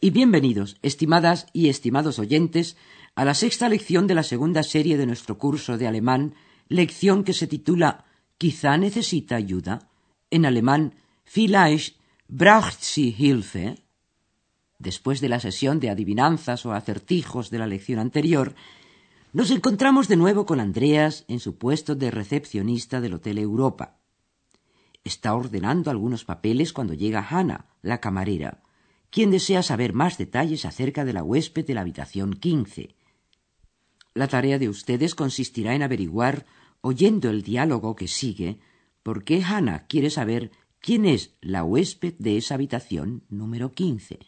y bienvenidos, estimadas y estimados oyentes, a la sexta lección de la segunda serie de nuestro curso de alemán, lección que se titula Quizá necesita ayuda, en alemán Vielleicht braucht sie Hilfe. Después de la sesión de adivinanzas o acertijos de la lección anterior, nos encontramos de nuevo con Andreas en su puesto de recepcionista del Hotel Europa. Está ordenando algunos papeles cuando llega Hannah, la camarera, quien desea saber más detalles acerca de la huésped de la habitación 15. La tarea de ustedes consistirá en averiguar, oyendo el diálogo que sigue, por qué Hannah quiere saber quién es la huésped de esa habitación número 15.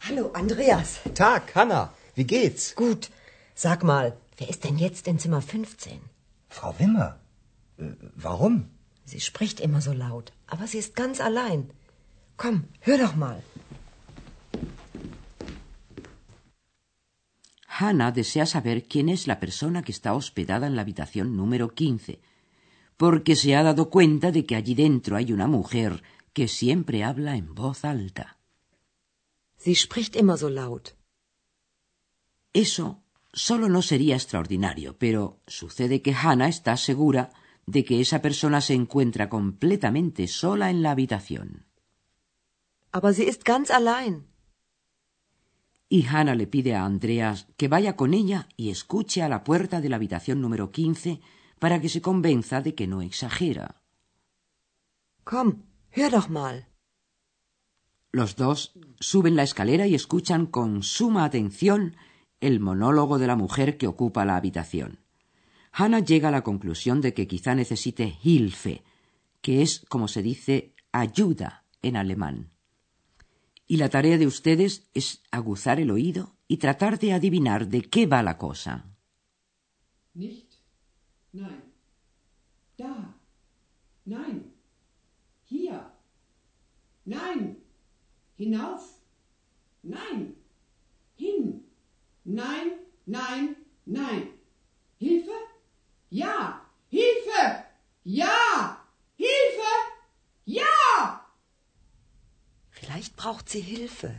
Hallo, Andreas. Tag, Hanna. Wie geht's? Gut. Sag mal, wer ist denn jetzt in Zimmer 15? Frau Wimmer. Äh, warum? Sie spricht immer so laut, aber sie ist ganz allein. Komm, hör doch mal. Hannah desea saber quién es la persona que está hospedada en la habitación número 15, porque se ha dado cuenta de que allí dentro hay una mujer que siempre habla en voz alta. Sie spricht immer so laut. Eso solo no sería extraordinario, pero sucede que Hannah está segura de que esa persona se encuentra completamente sola en la habitación. Aber sie ist ganz allein. Y Hannah le pide a Andreas que vaya con ella y escuche a la puerta de la habitación número 15 para que se convenza de que no exagera. Komm, hör doch mal. Los dos suben la escalera y escuchan con suma atención el monólogo de la mujer que ocupa la habitación. Hannah llega a la conclusión de que quizá necesite Hilfe, que es como se dice ayuda en alemán. Y la tarea de ustedes es aguzar el oído y tratar de adivinar de qué va la cosa. Nicht. Nein. Da. Nein. Hier. Nein. Hinauf. Nein. Hin. Nein, nein, nein. Sie Hilfe.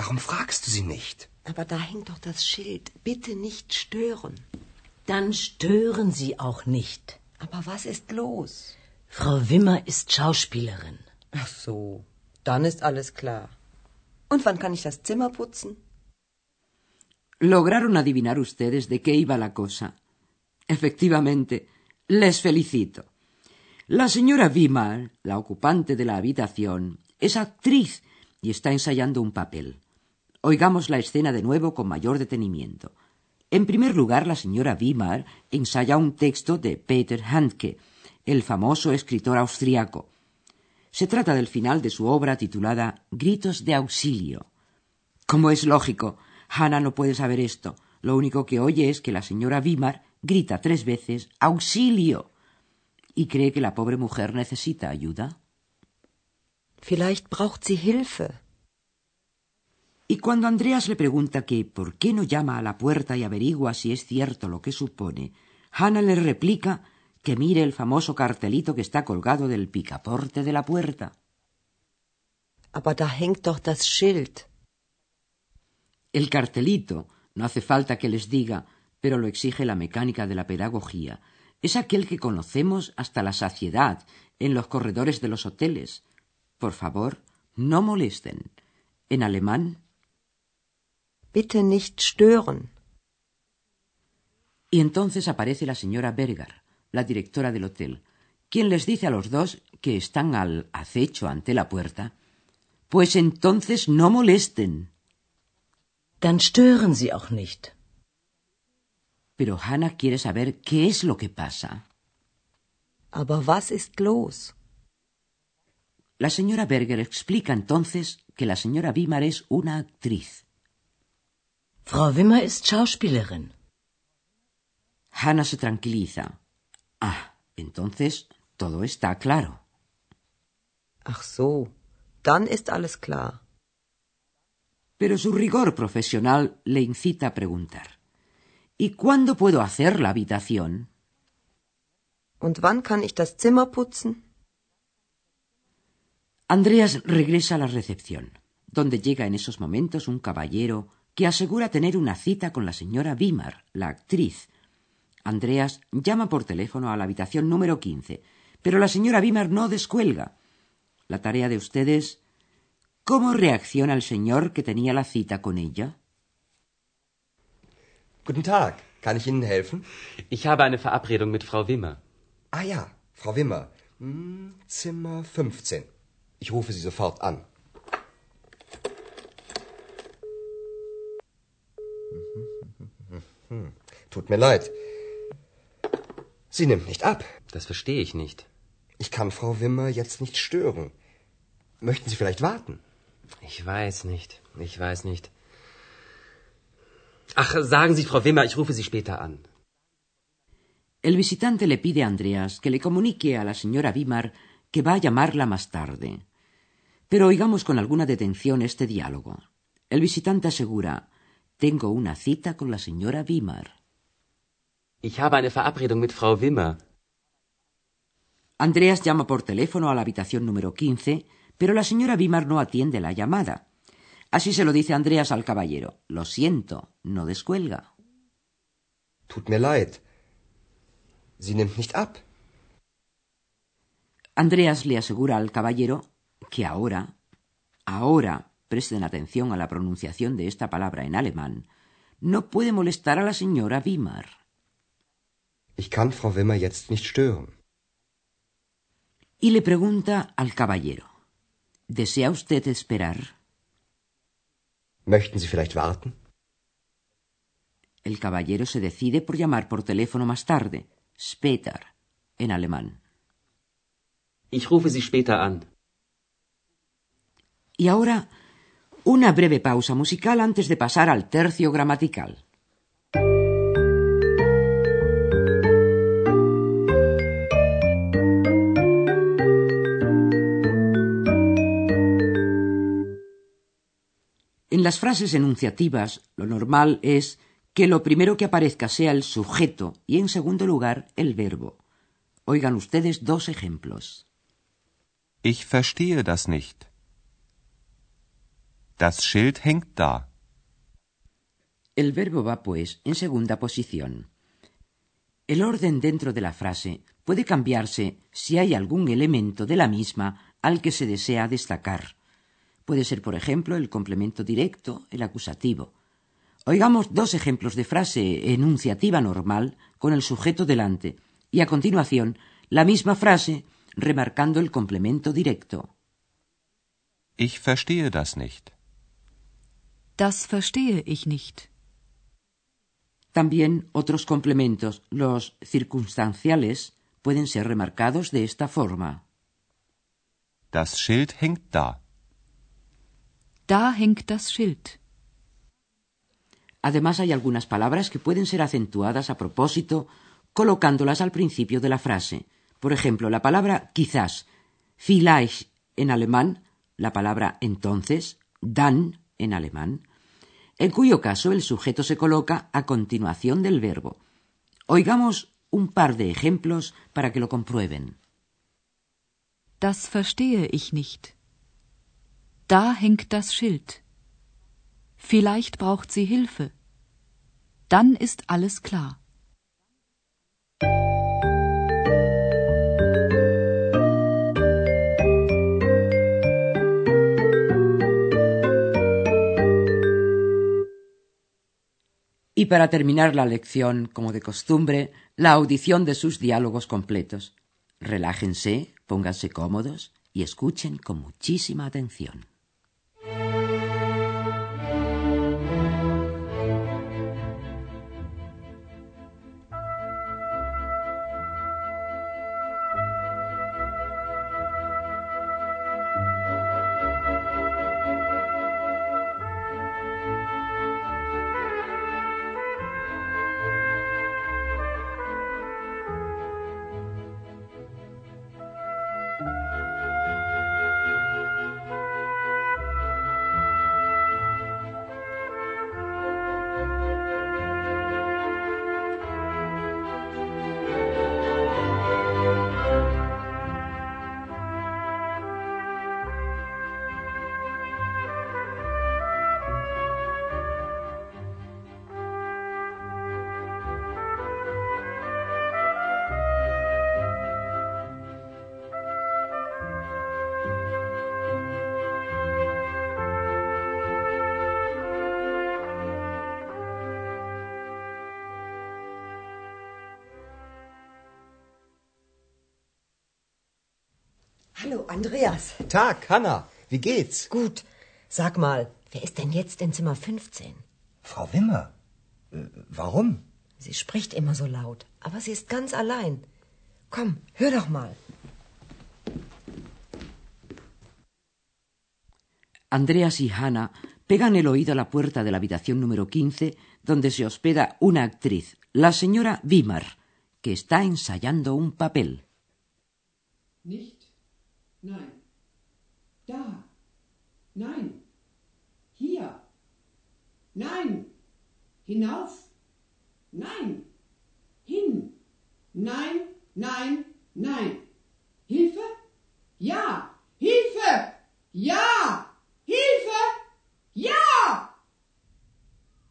Warum fragst du sie nicht? Aber da hängt doch das Schild. Bitte nicht stören. Dann stören Sie auch nicht. Aber was ist los? Frau Wimmer ist Schauspielerin. Ach so, dann ist alles klar. Und wann kann ich das Zimmer putzen? Lograron adivinar ustedes de qué iba la cosa. Efectivamente, les felicito. La señora Weimar, la ocupante de la habitación, es actriz y está ensayando un papel. Oigamos la escena de nuevo con mayor detenimiento. En primer lugar, la señora Weimar ensaya un texto de Peter Handke, el famoso escritor austriaco. Se trata del final de su obra titulada Gritos de auxilio. Como es lógico, Hannah no puede saber esto. Lo único que oye es que la señora Weimar grita tres veces auxilio y cree que la pobre mujer necesita ayuda. Vielleicht braucht sie Hilfe. Y cuando Andreas le pregunta que por qué no llama a la puerta y averigua si es cierto lo que supone, Hannah le replica que mire el famoso cartelito que está colgado del picaporte de la puerta. Aber da hängt doch das Schild. El cartelito, no hace falta que les diga, pero lo exige la mecánica de la pedagogía, es aquel que conocemos hasta la saciedad en los corredores de los hoteles. Por favor, no molesten. En alemán, Bitte nicht stören. Y entonces aparece la señora Berger, la directora del hotel, quien les dice a los dos que están al acecho ante la puerta. Pues entonces no molesten. Dann stören Sie auch nicht. Pero Hannah quiere saber qué es lo que pasa. Aber was ist los? La señora Berger explica entonces que la señora Weimar es una actriz. Frau Wimmer ist Schauspielerin. Hannah se tranquiliza. Ah, entonces todo está claro. Ach so, dann ist alles klar. Pero su rigor profesional le incita a preguntar. ¿Y cuándo puedo hacer la habitación? Und wann kann ich das Zimmer putzen? Andreas regresa a la recepción, donde llega en esos momentos un caballero que asegura tener una cita con la señora Weimar, la actriz. Andreas llama por teléfono a la habitación número 15, pero la señora Weimar no descuelga. La tarea de ustedes ¿Cómo reacciona el señor que tenía la cita con ella? Guten Tag. Kann ich Ihnen helfen? Ich habe eine Verabredung mit Frau Wimmer. Ah ja, Frau Wimmer. Hm, Zimmer 15. Ich rufe Sie sofort an. Tut mir leid. Sie nimmt nicht ab. Das verstehe ich nicht. Ich kann Frau Wimmer jetzt nicht stören. Möchten Sie vielleicht warten? Ich weiß nicht. Ich weiß nicht. Ach, sagen Sie, Frau Wimmer, ich rufe Sie später an. El visitante le pide a Andreas que le comunique a la señora Weimar que va a llamarla más tarde. Pero oigamos con alguna detención este diálogo. El visitante asegura Tengo una cita con la señora Weimar. Ich habe eine Verabredung mit Frau Wimmer. Andreas llama por teléfono a la habitación número 15, pero la señora Weimar no atiende la llamada. Así se lo dice Andreas al caballero. Lo siento, no descuelga. Tut mir leid. Sie nimmt nicht ab. Andreas le asegura al caballero que ahora, ahora, presten atención a la pronunciación de esta palabra en alemán, no puede molestar a la señora Weimar. Ich kann Frau Wimmer jetzt nicht stören. Y le pregunta al caballero, ¿desea usted esperar? Möchten Sie vielleicht warten? El caballero se decide por llamar por teléfono más tarde, später, en alemán. Ich rufe Sie später an. Y ahora, una breve pausa musical antes de pasar al tercio gramatical. En las frases enunciativas, lo normal es que lo primero que aparezca sea el sujeto y, en segundo lugar, el verbo. Oigan ustedes dos ejemplos. Ich verstehe das nicht. Das Schild hängt da. El verbo va, pues, en segunda posición. El orden dentro de la frase puede cambiarse si hay algún elemento de la misma al que se desea destacar. Puede ser, por ejemplo, el complemento directo, el acusativo. Oigamos dos ejemplos de frase enunciativa normal con el sujeto delante y a continuación la misma frase remarcando el complemento directo. Ich verstehe das nicht. Das verstehe ich nicht. También otros complementos, los circunstanciales, pueden ser remarcados de esta forma. Das Schild hängt da. Da hängt das Schild. Además hay algunas palabras que pueden ser acentuadas a propósito colocándolas al principio de la frase. Por ejemplo, la palabra quizás, vielleicht en alemán, la palabra entonces, dann en alemán, en cuyo caso el sujeto se coloca a continuación del verbo. Oigamos un par de ejemplos para que lo comprueben. Das verstehe ich nicht. Da hängt das Schild. Vielleicht braucht sie Hilfe. Dann ist alles klar. Y para terminar la lección, como de costumbre, la audición de sus diálogos completos. Relájense, pónganse cómodos y escuchen con muchísima atención. Andreas. Tag, Hanna. Wie geht's? Gut. Sag mal, wer ist denn jetzt in Zimmer 15? Frau Wimmer. Äh, warum? Sie spricht immer so laut, aber sie ist ganz allein. Komm, hör doch mal. Andreas y Hannah pegan el oído a la puerta de la habitación número 15, donde se hospeda una actriz, la señora Wimmer, que está ensayando un papel. Nicht. Nein. Da. Nein. Hier. Nein. Hinauf. Nein. Hin. Nein, nein, nein. Hilfe? Ja. Hilfe! Ja! Hilfe! Ja!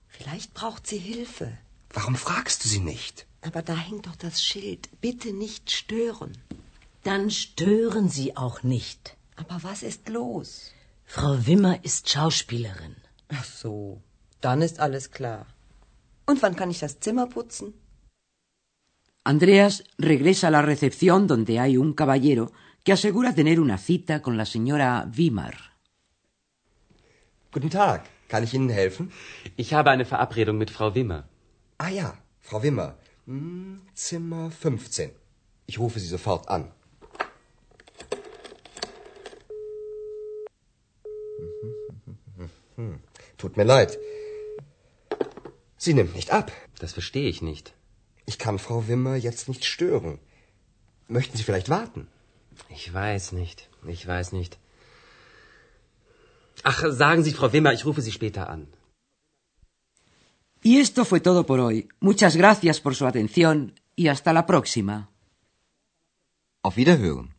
Vielleicht braucht sie Hilfe. Warum fragst du sie nicht? Aber da hängt doch das Schild. Bitte nicht stören. Dann stören Sie auch nicht. Aber was ist los? Frau Wimmer ist Schauspielerin. Ach so, dann ist alles klar. Und wann kann ich das Zimmer putzen? Andreas regresa a la recepción donde hay un caballero que asegura tener una cita con la señora Wimmer. Guten Tag. Kann ich Ihnen helfen? Ich habe eine Verabredung mit Frau Wimmer. Ah ja, Frau Wimmer. Hm, Zimmer 15. Ich rufe Sie sofort an. Tut mir leid. Sie nimmt nicht ab. Das verstehe ich nicht. Ich kann Frau Wimmer jetzt nicht stören. Möchten Sie vielleicht warten? Ich weiß nicht. Ich weiß nicht. Ach, sagen Sie, Frau Wimmer, ich rufe Sie später an. Y esto fue todo por hoy. Muchas gracias por su atención y hasta la próxima. Auf Wiederhören.